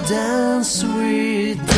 dance with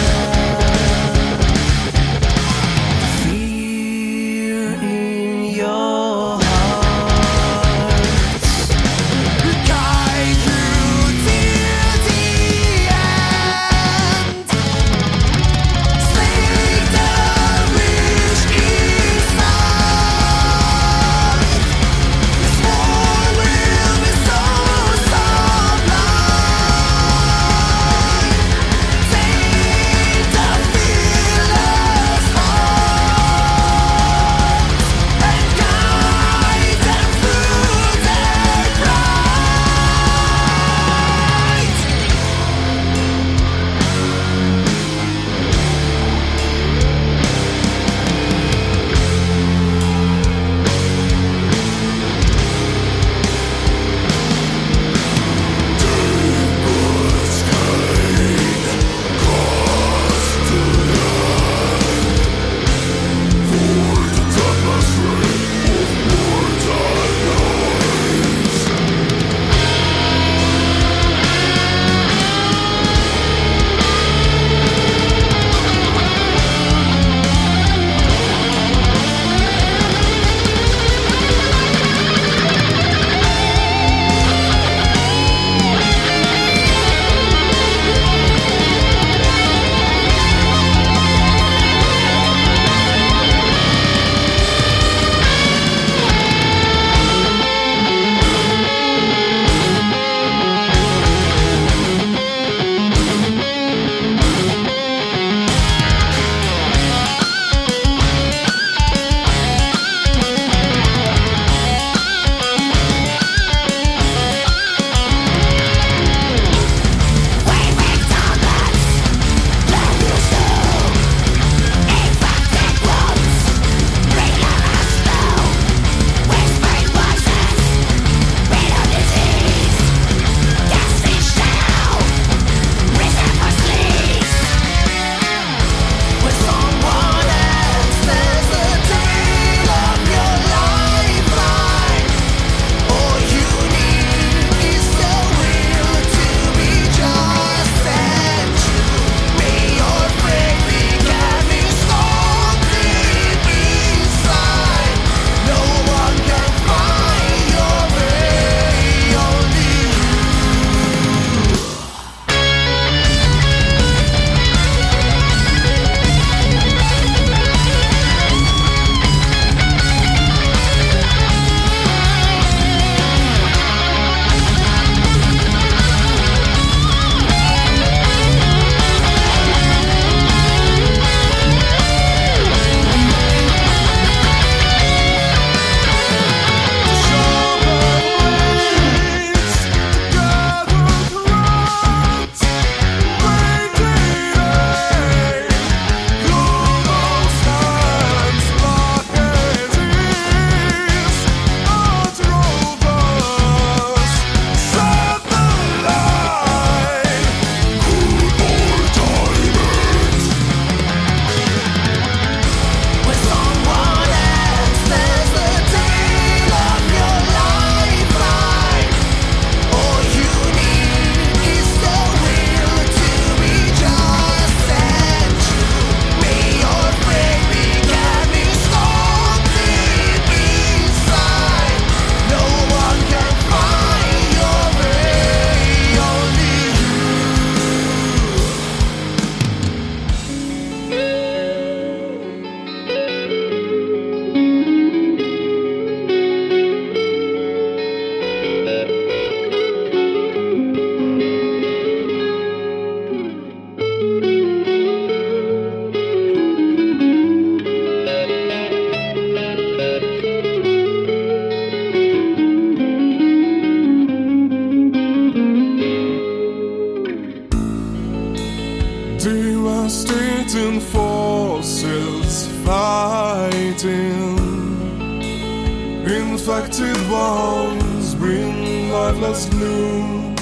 reflected ones bring lifeless gloom.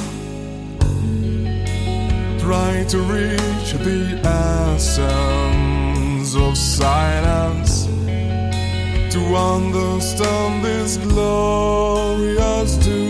Try to reach the essence of silence to understand this glorious doom.